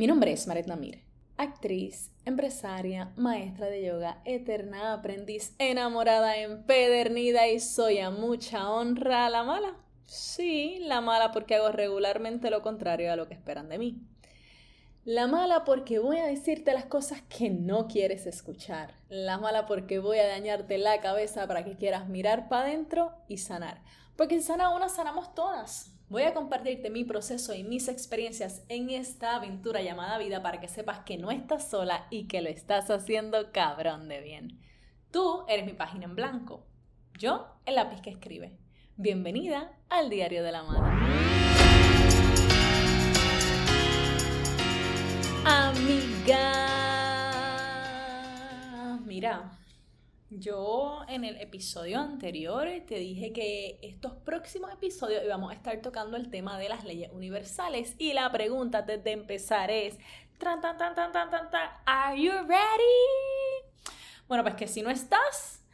Mi nombre es Maret Namir, actriz, empresaria, maestra de yoga, eterna aprendiz, enamorada, empedernida y soy a mucha honra la mala. Sí, la mala porque hago regularmente lo contrario a lo que esperan de mí. La mala porque voy a decirte las cosas que no quieres escuchar. La mala porque voy a dañarte la cabeza para que quieras mirar para adentro y sanar. Porque en sana una sanamos todas. Voy a compartirte mi proceso y mis experiencias en esta aventura llamada vida para que sepas que no estás sola y que lo estás haciendo cabrón de bien. Tú eres mi página en blanco. Yo, el lápiz que escribe. Bienvenida al Diario de la Mala. Amiga, mira, yo en el episodio anterior te dije que estos próximos episodios íbamos a estar tocando el tema de las leyes universales y la pregunta desde empezar es, tan, tan, ¿are you ready? Bueno, pues que si no estás,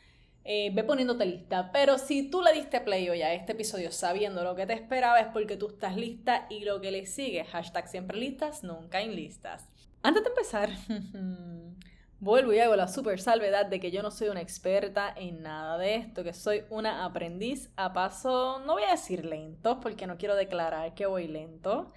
eh, ve poniéndote lista. Pero si tú le diste play hoy a este episodio sabiendo lo que te esperaba es porque tú estás lista y lo que le sigue, hashtag siempre listas, nunca en listas. Antes de empezar, Vuelvo y hago la super salvedad de que yo no soy una experta en nada de esto, que soy una aprendiz a paso, no voy a decir lento, porque no quiero declarar que voy lento,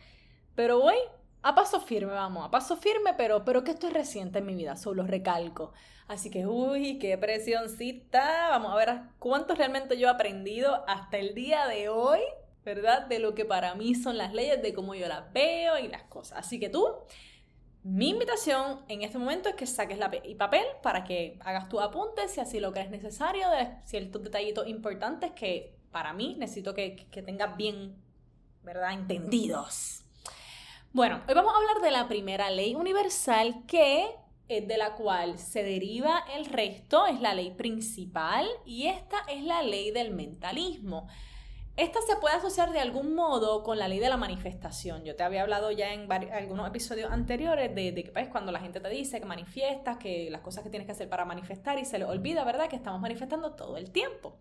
pero voy a paso firme, vamos, a paso firme, pero, pero que esto es reciente en mi vida, solo recalco. Así que, uy, qué presioncita, vamos a ver cuánto realmente yo he aprendido hasta el día de hoy, ¿verdad? De lo que para mí son las leyes, de cómo yo las veo y las cosas. Así que tú mi invitación en este momento es que saques lápiz y papel para que hagas tus apuntes si así lo crees necesario de ciertos detallitos importantes que para mí necesito que, que tengas bien, ¿verdad? Entendidos. Bueno, hoy vamos a hablar de la primera ley universal que es de la cual se deriva el resto, es la ley principal y esta es la ley del mentalismo. Esta se puede asociar de algún modo con la ley de la manifestación. Yo te había hablado ya en algunos episodios anteriores de, que pues, cuando la gente te dice que manifiestas, que las cosas que tienes que hacer para manifestar y se le olvida, ¿verdad? Que estamos manifestando todo el tiempo.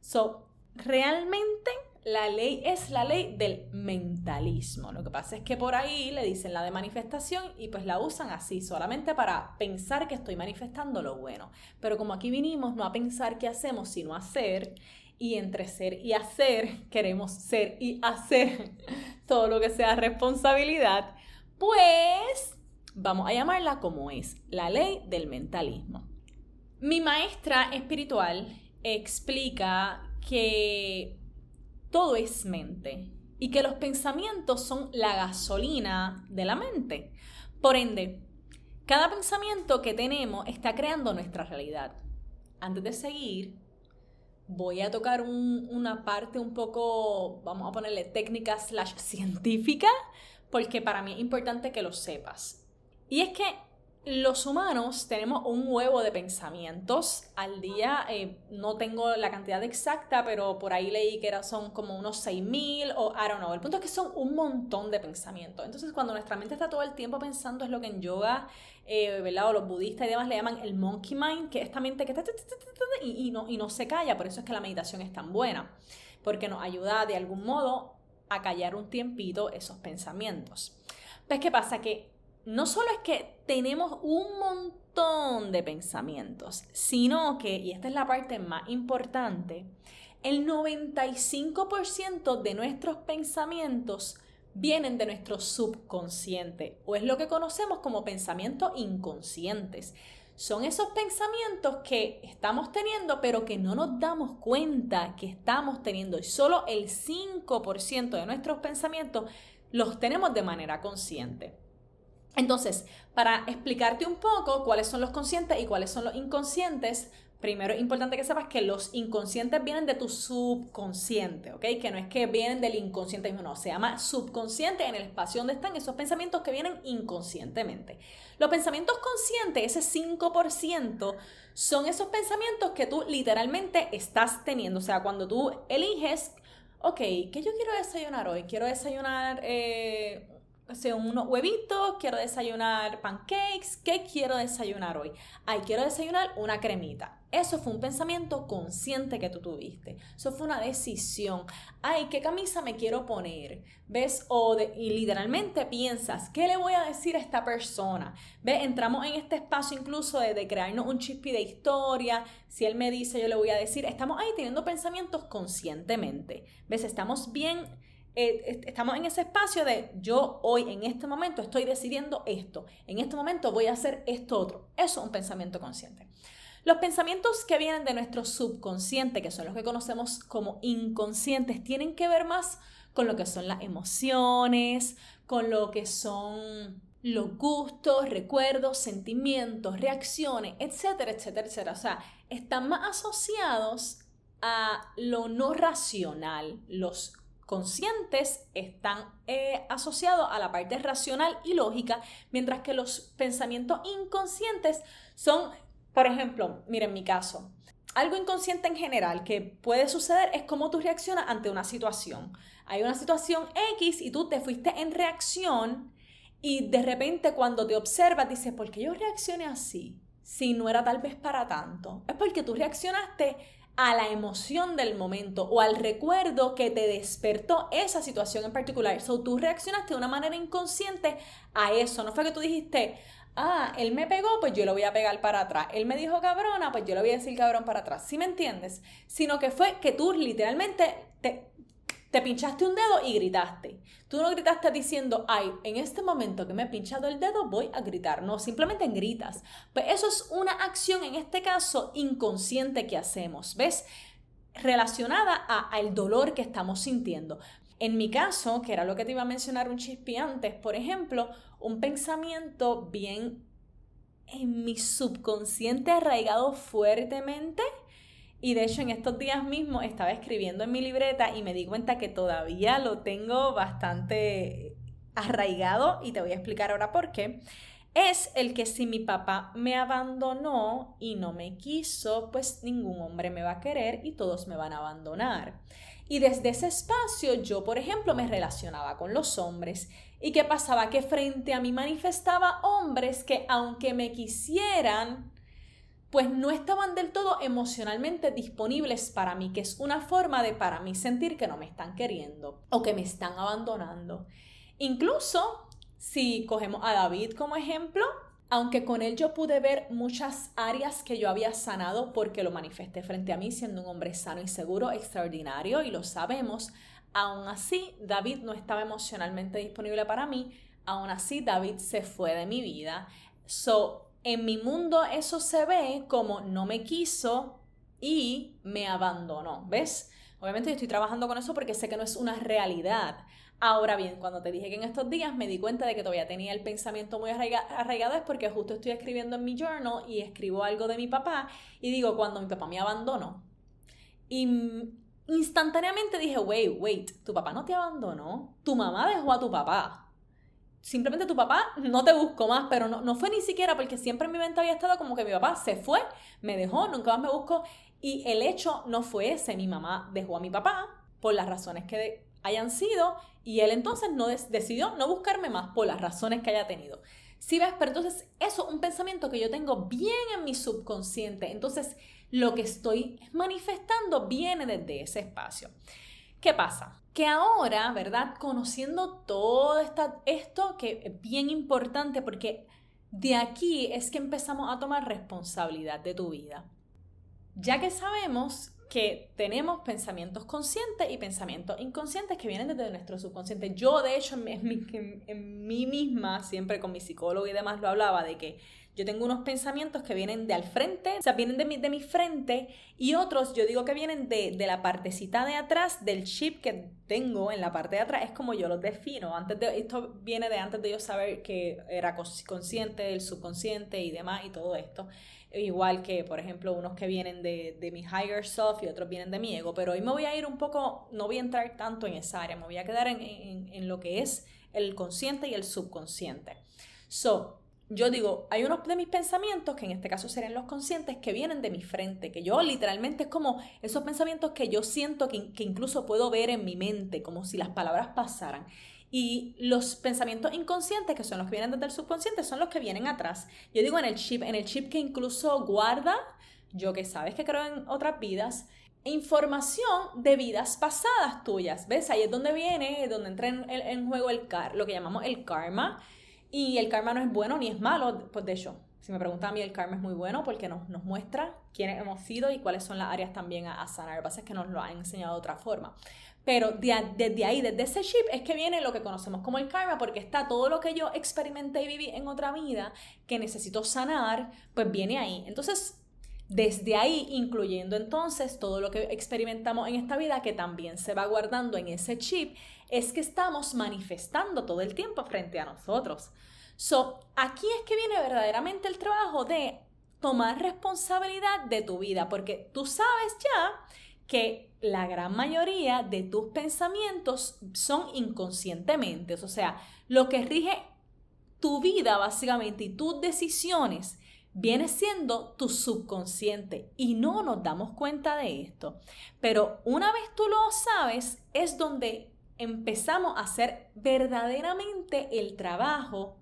So, realmente la ley es la ley del mentalismo. Lo que pasa es que por ahí le dicen la de manifestación y pues la usan así, solamente para pensar que estoy manifestando lo bueno. Pero como aquí vinimos no a pensar qué hacemos, sino a hacer y entre ser y hacer, queremos ser y hacer todo lo que sea responsabilidad, pues vamos a llamarla como es, la ley del mentalismo. Mi maestra espiritual explica que todo es mente y que los pensamientos son la gasolina de la mente. Por ende, cada pensamiento que tenemos está creando nuestra realidad. Antes de seguir, voy a tocar una parte un poco, vamos a ponerle técnica slash científica, porque para mí es importante que lo sepas. Y es que los humanos tenemos un huevo de pensamientos al día. Eh, no tengo la cantidad exacta, pero por ahí leí que era, son como unos 6.000 o I don't know. El punto es que son un montón de pensamientos. Entonces, cuando nuestra mente está todo el tiempo pensando, es lo que en yoga, eh. O los budistas y demás le llaman el monkey mind, que es esta mente que está y, no, y no se calla. Por eso es que la meditación es tan buena, porque nos ayuda de algún modo a callar un tiempito esos pensamientos. Pues, ¿qué pasa? Que no solo es que tenemos un montón de pensamientos, sino que, y esta es la parte más importante, el 95% de nuestros pensamientos vienen de nuestro subconsciente o es lo que conocemos como pensamientos inconscientes. Son esos pensamientos que estamos teniendo pero que no nos damos cuenta que estamos teniendo y solo el 5% de nuestros pensamientos los tenemos de manera consciente. Entonces, para explicarte un poco cuáles son los conscientes y cuáles son los inconscientes, primero es importante que sepas que los inconscientes vienen de tu subconsciente, ¿ok? Que no es que vienen del inconsciente mismo, no, se llama subconsciente en el espacio donde están esos pensamientos que vienen inconscientemente. Los pensamientos conscientes, ese 5%, son esos pensamientos que tú literalmente estás teniendo. O sea, cuando tú eliges, ok, ¿qué yo quiero desayunar hoy? Quiero desayunar... Eh, unos huevitos, quiero desayunar pancakes, ¿qué quiero desayunar hoy? Ay, quiero desayunar una cremita. Eso fue un pensamiento consciente que tú tuviste. Eso fue una decisión. Ay, ¿qué camisa me quiero poner? ¿Ves? O y literalmente piensas, ¿qué le voy a decir a esta persona? ¿Ves? Entramos en este espacio incluso de, de crearnos un chispi de historia. Si él me dice, yo le voy a decir. Estamos ahí teniendo pensamientos conscientemente. ¿Ves? Estamos bien eh, estamos en ese espacio de yo hoy en este momento estoy decidiendo esto, en este momento voy a hacer esto otro. Eso es un pensamiento consciente. Los pensamientos que vienen de nuestro subconsciente, que son los que conocemos como inconscientes, tienen que ver más con lo que son las emociones, con lo que son los gustos, recuerdos, sentimientos, reacciones, etcétera, etcétera, etcétera. O sea, están más asociados a lo no racional, los conscientes están eh, asociados a la parte racional y lógica, mientras que los pensamientos inconscientes son, por ejemplo, miren mi caso, algo inconsciente en general que puede suceder es cómo tú reaccionas ante una situación. Hay una situación X y tú te fuiste en reacción y de repente cuando te observas dices, ¿por qué yo reaccioné así? Si no era tal vez para tanto. Es porque tú reaccionaste a la emoción del momento o al recuerdo que te despertó esa situación en particular. So, tú reaccionaste de una manera inconsciente a eso. No fue que tú dijiste, ah, él me pegó, pues yo lo voy a pegar para atrás. Él me dijo cabrona, pues yo le voy a decir cabrón para atrás. ¿Sí me entiendes? Sino que fue que tú literalmente te, te pinchaste un dedo y gritaste. Tú no gritaste diciendo, ay, en este momento que me he pinchado el dedo voy a gritar. No, simplemente gritas. Pues eso es una acción, en este caso, inconsciente que hacemos. ¿Ves? Relacionada al dolor que estamos sintiendo. En mi caso, que era lo que te iba a mencionar un chispi antes, por ejemplo, un pensamiento bien en mi subconsciente arraigado fuertemente y de hecho en estos días mismos estaba escribiendo en mi libreta y me di cuenta que todavía lo tengo bastante arraigado y te voy a explicar ahora por qué. Es el que si mi papá me abandonó y no me quiso, pues ningún hombre me va a querer y todos me van a abandonar. Y desde ese espacio yo, por ejemplo, me relacionaba con los hombres. ¿Y qué pasaba? Que frente a mí manifestaba hombres que aunque me quisieran, pues no estaban del todo emocionalmente disponibles para mí, que es una forma de para mí sentir que no me están queriendo o que me están abandonando. Incluso si cogemos a David como ejemplo, aunque con él yo pude ver muchas áreas que yo había sanado porque lo manifesté frente a mí siendo un hombre sano y seguro, extraordinario, y lo sabemos, aún así David no estaba emocionalmente disponible para mí, aún así David se fue de mi vida. So, en mi mundo eso se ve como no me quiso y me abandonó, ¿ves? Obviamente yo estoy trabajando con eso porque sé que no es una realidad. Ahora bien, cuando te dije que en estos días me di cuenta de que todavía tenía el pensamiento muy arraigado es porque justo estoy escribiendo en mi journal y escribo algo de mi papá y digo, cuando mi papá me abandonó. Y instantáneamente dije, wait, wait, tu papá no te abandonó, tu mamá dejó a tu papá simplemente tu papá no te buscó más, pero no, no fue ni siquiera porque siempre en mi mente había estado como que mi papá se fue, me dejó, nunca más me buscó. Y el hecho no fue ese, mi mamá dejó a mi papá por las razones que hayan sido y él entonces no decidió no buscarme más por las razones que haya tenido. Si ves, pero entonces eso es un pensamiento que yo tengo bien en mi subconsciente. Entonces lo que estoy manifestando viene desde ese espacio. ¿Qué pasa? Que ahora, ¿verdad? Conociendo todo esta, esto que es bien importante porque de aquí es que empezamos a tomar responsabilidad de tu vida. Ya que sabemos que tenemos pensamientos conscientes y pensamientos inconscientes que vienen desde nuestro subconsciente. Yo, de hecho, en, en mí misma, siempre con mi psicólogo y demás, lo hablaba de que yo tengo unos pensamientos que vienen de al frente, o sea, vienen de mi, de mi frente y otros yo digo que vienen de, de, la partecita de atrás del chip que tengo en la parte de atrás. Es como yo los defino. Antes de, esto viene de antes de yo saber que era consciente, el subconsciente y demás y todo esto. Igual que, por ejemplo, unos que vienen de, de mi higher self y otros vienen de mi ego. Pero hoy me voy a ir un poco, no voy a entrar tanto en esa área, me voy a quedar en, en, en lo que es el consciente y el subconsciente. So, yo digo, hay unos de mis pensamientos, que en este caso serían los conscientes, que vienen de mi frente, que yo literalmente es como esos pensamientos que yo siento que, incluso puedo ver en mi mente, como si las palabras pasaran. Y los pensamientos inconscientes, que son los que vienen desde el subconsciente, son los que vienen atrás. Yo digo en el chip, en el chip que incluso guarda, yo que sabes que creo en otras vidas, información de vidas pasadas tuyas. ¿Ves? Ahí es donde viene, donde entra en, juego el car lo que llamamos el karma. Y el karma no es bueno ni es malo, pues de hecho, si me preguntan a mí, el karma es muy bueno porque nos, nos muestra quiénes hemos sido y cuáles son las áreas también a, sanar. Lo que pasa es que nos lo han enseñado de otra forma. Pero desde ahí, desde ese chip, es que viene lo que conocemos como el karma, porque está todo lo que yo experimenté y viví en otra vida que necesito sanar, pues viene ahí. Entonces, desde ahí, incluyendo entonces todo lo que experimentamos en esta vida, que también se va guardando en ese chip, es que estamos manifestando todo el tiempo frente a nosotros. So, aquí es que viene verdaderamente el trabajo de tomar responsabilidad de tu vida, porque tú sabes ya que la gran mayoría de tus pensamientos son inconscientemente, o sea, lo que rige tu vida básicamente y tus decisiones viene siendo tu subconsciente y no nos damos cuenta de esto. Pero una vez tú lo sabes, es donde empezamos a hacer verdaderamente el trabajo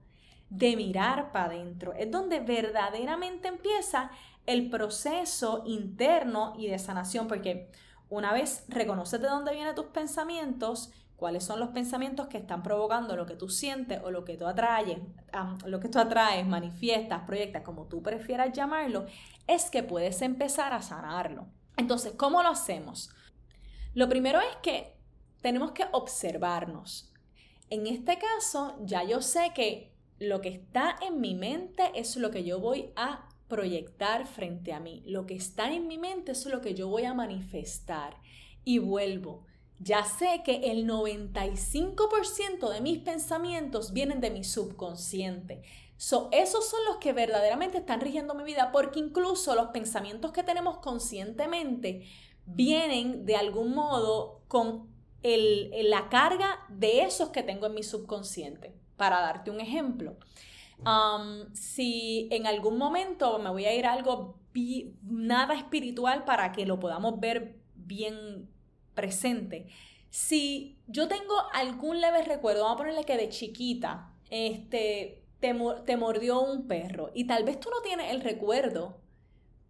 de mirar para adentro. Es donde verdaderamente empieza el proceso interno y de sanación, porque una vez reconoces de dónde vienen tus pensamientos, cuáles son los pensamientos que están provocando lo que tú sientes o lo que tú atraes, lo que tú atraes, manifiestas, proyectas, como tú prefieras llamarlo, es que puedes empezar a sanarlo. Entonces, ¿cómo lo hacemos? Lo primero es que tenemos que observarnos. En este caso, ya yo sé que lo que está en mi mente es lo que yo voy a proyectar frente a mí. Lo que está en mi mente es lo que yo voy a manifestar. Y vuelvo ya sé que el 95% de mis pensamientos vienen de mi subconsciente. So, esos son los que verdaderamente están rigiendo mi vida, porque incluso los pensamientos que tenemos conscientemente vienen de algún modo con la carga de esos que tengo en mi subconsciente. Para darte un ejemplo, um, si en algún momento me voy a ir a algo nada espiritual para que lo podamos ver bien presente. Si yo tengo algún leve recuerdo, vamos a ponerle que de chiquita, este, te, te mordió un perro y tal vez tú no tienes el recuerdo,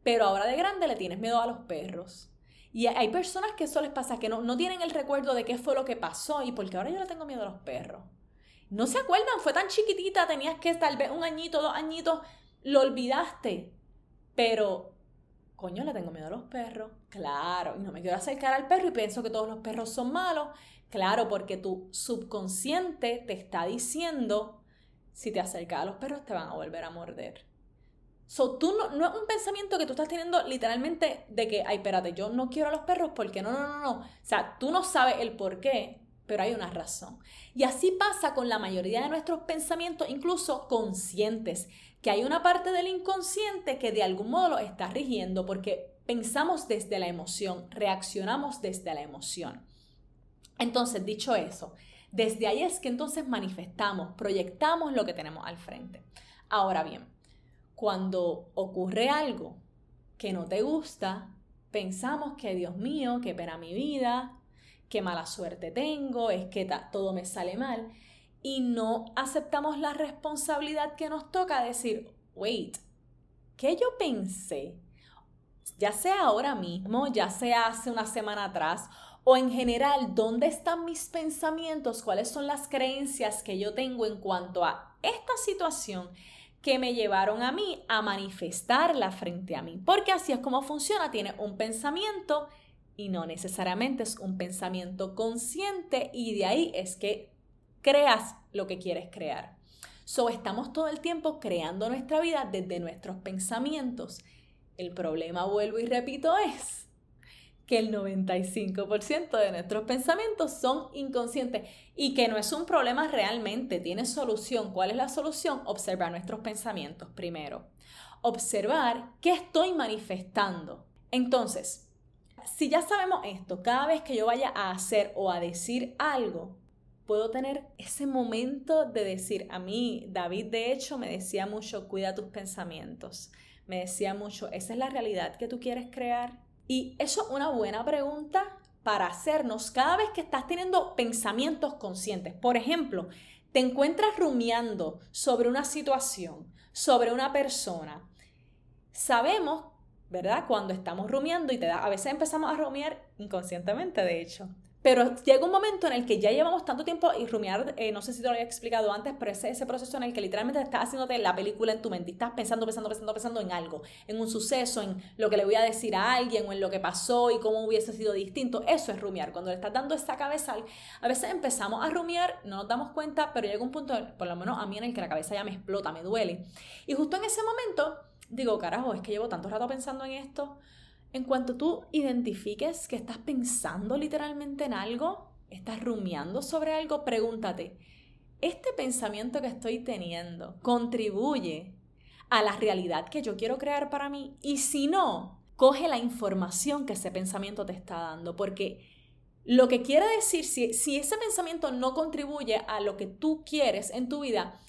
pero ahora de grande le tienes miedo a los perros. Y hay personas que eso les pasa, que no, no tienen el recuerdo de qué fue lo que pasó y porque ahora yo le tengo miedo a los perros. No se acuerdan, fue tan chiquitita, tenías que tal vez un añito, dos añitos, lo olvidaste. Pero coño, le tengo miedo a los perros. Claro, y no me quiero acercar al perro y pienso que todos los perros son malos. Claro, porque tu subconsciente te está diciendo, si te acercas a los perros te van a volver a morder. So, tú no, no, es un pensamiento que tú estás teniendo literalmente de que, ay, espérate, yo no quiero a los perros porque no, no, no, no. O sea, tú no sabes el por qué, pero hay una razón. Y así pasa con la mayoría de nuestros pensamientos, incluso conscientes que hay una parte del inconsciente que de algún modo lo está rigiendo porque pensamos desde la emoción, reaccionamos desde la emoción. Entonces, dicho eso, desde ahí es que entonces manifestamos, proyectamos lo que tenemos al frente. Ahora bien, cuando ocurre algo que no te gusta, pensamos que Dios mío, qué pena mi vida, qué mala suerte tengo, es que todo me sale mal y no aceptamos la responsabilidad que nos toca decir, wait, ¿qué yo pensé? Ya sea ahora mismo, ya sea hace una semana atrás, o en general, ¿dónde están mis pensamientos? ¿Cuáles son las creencias que yo tengo en cuanto a esta situación que me llevaron a mí a manifestarla frente a mí? Porque así es como funciona, tiene un pensamiento y no necesariamente es un pensamiento consciente y de ahí es que creas lo que quieres crear. So, estamos todo el tiempo creando nuestra vida desde nuestros pensamientos. El problema, vuelvo y repito, es que el 95% de nuestros pensamientos son inconscientes y que no es un problema realmente, tiene solución. ¿Cuál es la solución? Observar nuestros pensamientos primero. Observar qué estoy manifestando. Entonces, si ya sabemos esto, cada vez que yo vaya a hacer o a decir algo, puedo tener ese momento de decir, a mí David de hecho me decía mucho, cuida tus pensamientos, me decía mucho, ¿esa es la realidad que tú quieres crear? Y eso es una buena pregunta para hacernos cada vez que estás teniendo pensamientos conscientes. Por ejemplo, te encuentras rumiando sobre una situación, sobre una persona. Sabemos, ¿verdad? Cuando estamos rumiando y te da, a veces empezamos a rumiar inconscientemente, de hecho. Pero llega un momento en el que ya llevamos tanto tiempo y rumiar, eh, no sé si te lo había explicado antes, pero ese, ese proceso en el que literalmente estás haciéndote la película en tu mente, estás pensando, pensando, pensando, pensando en algo, en un suceso, en lo que le voy a decir a alguien o en lo que pasó y cómo hubiese sido distinto. Eso es rumiar. Cuando le estás dando esta cabeza, a veces empezamos a rumiar, no nos damos cuenta, pero llega un punto, por lo menos a mí, en el que la cabeza ya me explota, me duele. Y justo en ese momento digo, carajo, es que llevo tanto rato pensando en esto en cuanto tú identifiques que estás pensando literalmente en algo, estás rumiando sobre algo, pregúntate, ¿este pensamiento que estoy teniendo contribuye a la realidad que yo quiero crear para mí? Y si no, coge la información que ese pensamiento te está dando, porque lo que quiere decir, si, si ese pensamiento no contribuye a lo que tú quieres en tu vida,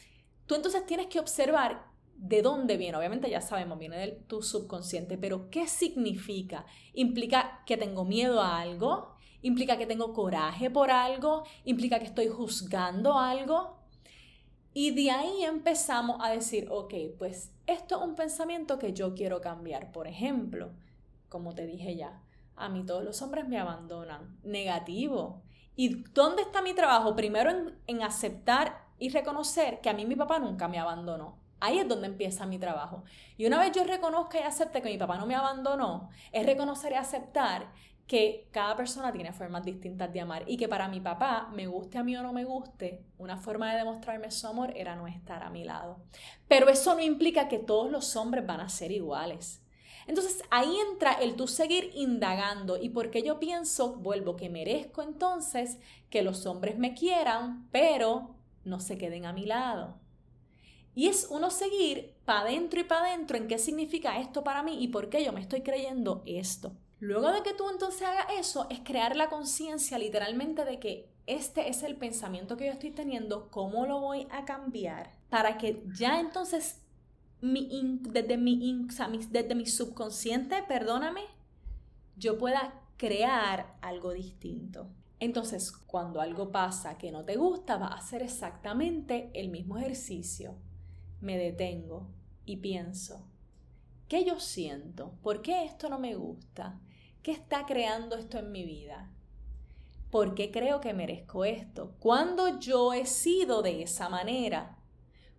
tú entonces tienes que observar de dónde viene. Obviamente ya sabemos, viene de tu subconsciente, pero ¿qué significa? ¿Implica que tengo miedo a algo? ¿Implica que tengo coraje por algo? ¿Implica que estoy juzgando algo? Y de ahí empezamos a decir, ok, pues esto es un pensamiento que yo quiero cambiar. Por ejemplo, como te dije ya, a mí todos los hombres me abandonan. Negativo. ¿Y dónde está mi trabajo? Primero en, en aceptar y reconocer que a mí mi papá nunca me abandonó Ahí es donde empieza mi trabajo. Y una vez yo reconozca y acepte que mi papá no me abandonó, es reconocer y aceptar que cada persona tiene formas distintas de amar y que para mi papá, me guste a mí o no me guste, una forma de demostrarme su amor era no estar a mi lado. Pero eso no implica que todos los hombres van a ser iguales. Entonces ahí entra el tú seguir indagando y porque yo pienso, vuelvo, que merezco entonces que los hombres me quieran, pero no se queden a mi lado. Y es uno seguir para adentro y para adentro en qué significa esto para mí y por qué yo me estoy creyendo esto. Luego de que tú entonces hagas eso, es crear la conciencia literalmente de que este es el pensamiento que yo estoy teniendo, cómo lo voy a cambiar, para que ya entonces mi desde, mi desde mi subconsciente, perdóname, yo pueda crear algo distinto. Entonces, cuando algo pasa que no te gusta, va a hacer exactamente el mismo ejercicio me detengo y pienso, ¿qué yo siento? ¿Por qué esto no me gusta? ¿Qué está creando esto en mi vida? ¿Por qué creo que merezco esto? ¿Cuándo yo he sido de esa manera?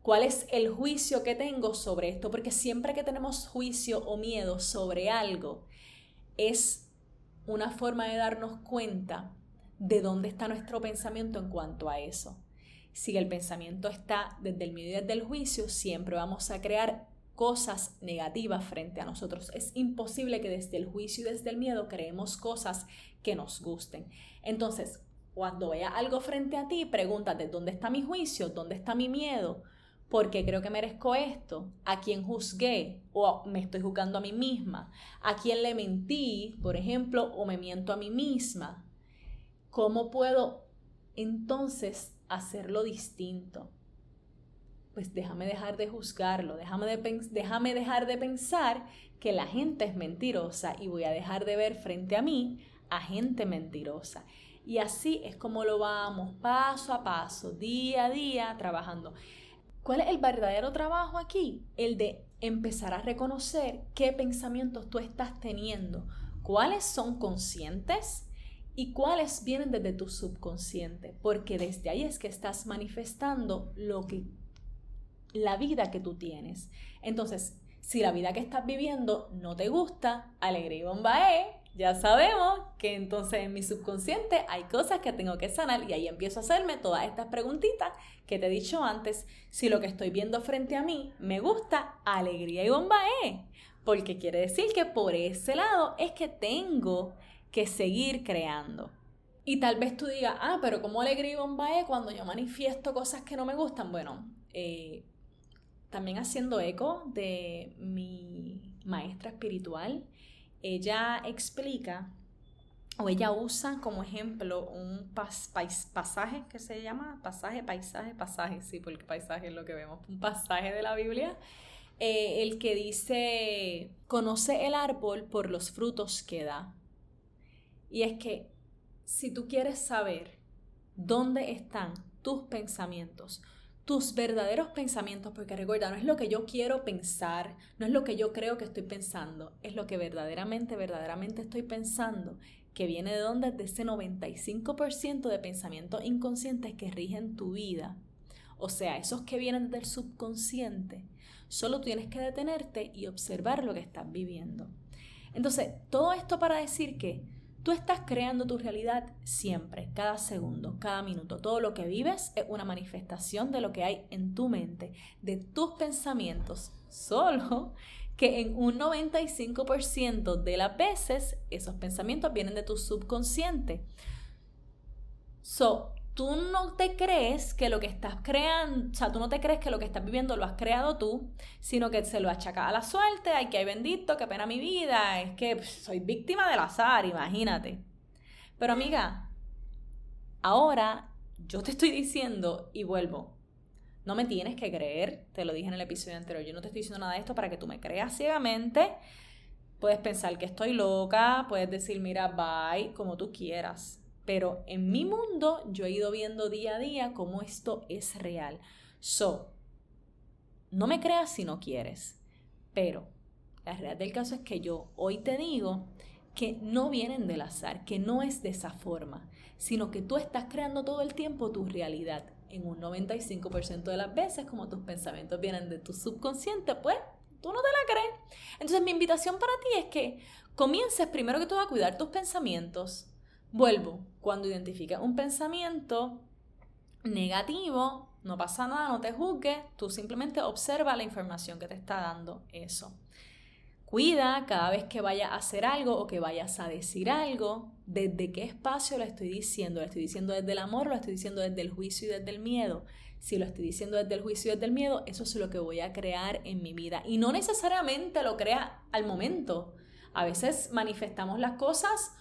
¿Cuál es el juicio que tengo sobre esto? Porque siempre que tenemos juicio o miedo sobre algo, es una forma de darnos cuenta de dónde está nuestro pensamiento en cuanto a eso si el pensamiento está desde el miedo y desde el juicio, siempre vamos a crear cosas negativas frente a nosotros. Es imposible que desde el juicio y desde el miedo creemos cosas que nos gusten. Entonces, cuando vea algo frente a ti, pregúntate, ¿dónde está mi juicio? ¿Dónde está mi miedo? ¿Por qué creo que merezco esto? ¿A quién juzgué? ¿O me estoy juzgando a mí misma? ¿A quién le mentí, por ejemplo? ¿O me miento a mí misma? ¿Cómo puedo entonces hacerlo distinto. Pues déjame dejar de juzgarlo, déjame, déjame dejar de pensar que la gente es mentirosa y voy a dejar de ver frente a mí a gente mentirosa. Y así es como lo vamos paso a paso, día a día, trabajando. ¿Cuál es el verdadero trabajo aquí? El de empezar a reconocer qué pensamientos tú estás teniendo, cuáles son conscientes y cuáles vienen desde tu subconsciente, porque desde ahí es que estás manifestando lo que la vida que tú tienes. Entonces, si la vida que estás viviendo no te gusta, alegría y bombae, ya sabemos que entonces en mi subconsciente hay cosas que tengo que sanar y ahí empiezo a hacerme todas estas preguntitas que te he dicho antes. Si lo que estoy viendo frente a mí me gusta, alegría y bombae, porque quiere decir que por ese lado es que tengo que seguir creando. Y tal vez tú digas, ah, pero ¿cómo alegría y bombae cuando yo manifiesto cosas que no me gustan? Bueno, eh, también haciendo eco de mi maestra espiritual, ella explica o ella usa como ejemplo un pasaje que se llama pasaje, paisaje, pasaje, sí, porque paisaje es lo que vemos, un pasaje de la Biblia, eh, el que dice, conoce el árbol por los frutos que da. Y es que si tú quieres saber dónde están tus pensamientos, tus verdaderos pensamientos, porque recuerda, no es lo que yo quiero pensar, no es lo que yo creo que estoy pensando, es lo que verdaderamente, verdaderamente estoy pensando, que viene de donde de ese 95% de pensamientos inconscientes que rigen tu vida. O sea, esos que vienen del subconsciente. Solo tienes que detenerte y observar lo que estás viviendo. Entonces, todo esto para decir que Tú estás creando tu realidad siempre, cada segundo, cada minuto. Todo lo que vives es una manifestación de lo que hay en tu mente, de tus pensamientos. Solo que en un 95% de las veces esos pensamientos vienen de tu subconsciente. So, tú no te crees que lo que estás creando, o sea, tú no te crees que lo que estás viviendo lo has creado tú, sino que se lo achacas a la suerte, ay, que hay bendito, qué pena mi vida, es que soy víctima del azar, imagínate. Pero amiga, ahora yo te estoy diciendo y vuelvo, no me tienes que creer, te lo dije en el episodio anterior, yo no te estoy diciendo nada de esto para que tú me creas ciegamente. Puedes pensar que estoy loca, puedes decir, mira, bye, como tú quieras pero en mi mundo yo he ido viendo día a día cómo esto es real. So, no me creas si no quieres, pero la realidad del caso es que yo hoy te digo que no vienen del azar, que no es de esa forma, sino que tú estás creando todo el tiempo tu realidad. En un 95% de las veces, como tus pensamientos vienen de tu subconsciente, pues tú no te la crees. Entonces mi invitación para ti es que comiences primero que todo a cuidar tus pensamientos, Vuelvo, cuando identifiques un pensamiento negativo, no pasa nada, no te juzgues, tú simplemente observa la información que te está dando eso. Cuida cada vez que vayas a hacer algo o que vayas a decir algo, desde qué espacio lo estoy diciendo. ¿Lo estoy diciendo desde el amor lo estoy diciendo desde el juicio y desde el miedo? Si lo estoy diciendo desde el juicio y desde el miedo, eso es lo que voy a crear en mi vida. Y no necesariamente lo crea al momento. A veces manifestamos las cosas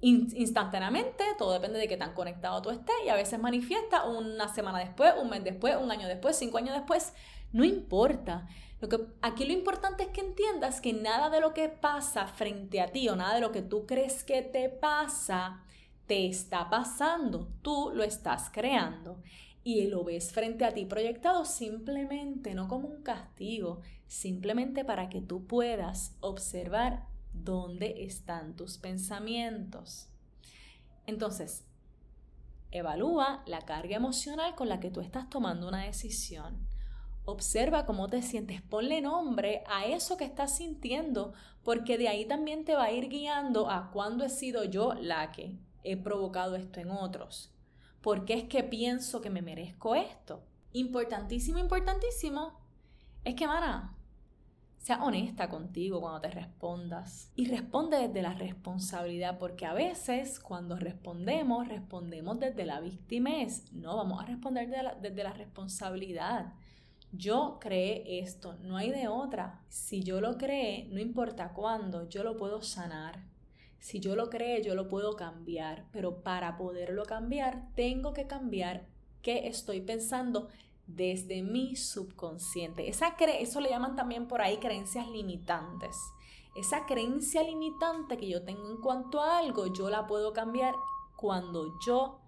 instantáneamente, todo depende de qué tan conectado tú estés y a veces manifiesta una semana después, un mes después, un año después, cinco años después, no importa. Lo que, aquí lo importante es que entiendas que nada de lo que pasa frente a ti o nada de lo que tú crees que te pasa, te está pasando, tú lo estás creando y lo ves frente a ti proyectado simplemente, no como un castigo, simplemente para que tú puedas observar ¿Dónde están tus pensamientos? Entonces, evalúa la carga emocional con la que tú estás tomando una decisión. Observa cómo te sientes, ponle nombre a eso que estás sintiendo, porque de ahí también te va a ir guiando a cuándo he sido yo la que he provocado esto en otros. ¿Por qué es que pienso que me merezco esto? Importantísimo, importantísimo, es que, mana, sea honesta contigo cuando te respondas y responde desde la responsabilidad, porque a veces cuando respondemos, respondemos desde la víctimas. No, vamos a responder desde la, desde la responsabilidad. Yo creé esto, no hay de otra. Si yo lo creé, no importa cuándo, yo lo puedo sanar. Si yo lo creé, yo lo puedo cambiar, pero para poderlo cambiar, tengo que cambiar qué estoy pensando desde mi subconsciente. Esa cre eso le llaman también por ahí creencias limitantes. Esa creencia limitante que yo tengo en cuanto a algo, yo la puedo cambiar cuando yo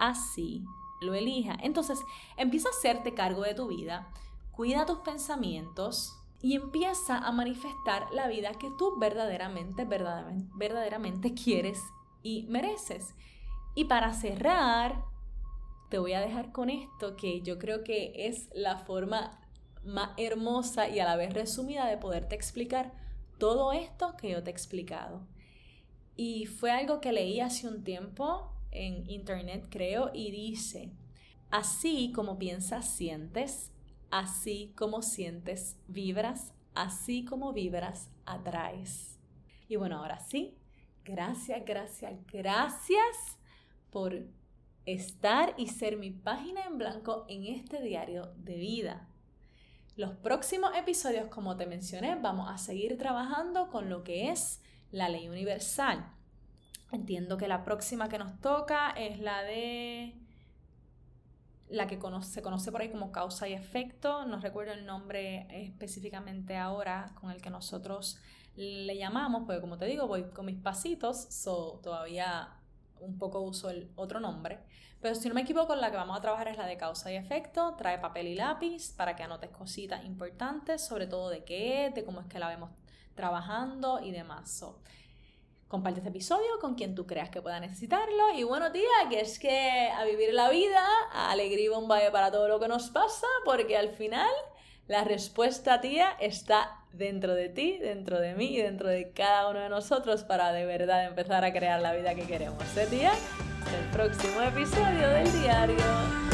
así lo elija. Entonces, empieza a hacerte cargo de tu vida, cuida tus pensamientos y empieza a manifestar la vida que tú verdaderamente, verdaderamente, verdaderamente quieres y mereces. Y para cerrar, te voy a dejar con esto que yo creo que es la forma más hermosa y a la vez resumida de poderte explicar todo esto que yo te he explicado. Y fue algo que leí hace un tiempo en internet, creo, y dice, así como piensas, sientes, así como sientes, vibras, así como vibras, atraes. Y bueno, ahora sí, gracias, gracias, gracias por estar y ser mi página en blanco en este diario de vida. Los próximos episodios, como te mencioné, vamos a seguir trabajando con lo que es la ley universal. Entiendo que la próxima que nos toca es la de la que se conoce por ahí como causa y efecto. No recuerdo el nombre específicamente ahora con el que nosotros le llamamos, porque como te digo, voy con mis pasitos, so todavía un poco uso el otro nombre. Pero si no me equivoco, la que vamos a trabajar es la de causa y efecto. Trae papel y lápiz para que anotes cositas importantes, sobre todo de qué es, de cómo es que la vemos trabajando y demás. comparte este episodio con quien tú creas que pueda necesitarlo. Y bueno, tía, que es que a vivir la vida, a alegría y bombaje para todo lo que nos pasa, porque al final la respuesta, tía, está dentro de ti, dentro de mí y dentro de cada uno de nosotros para de verdad empezar a crear la vida que queremos. ¿Eh, tía? el próximo episodio del diario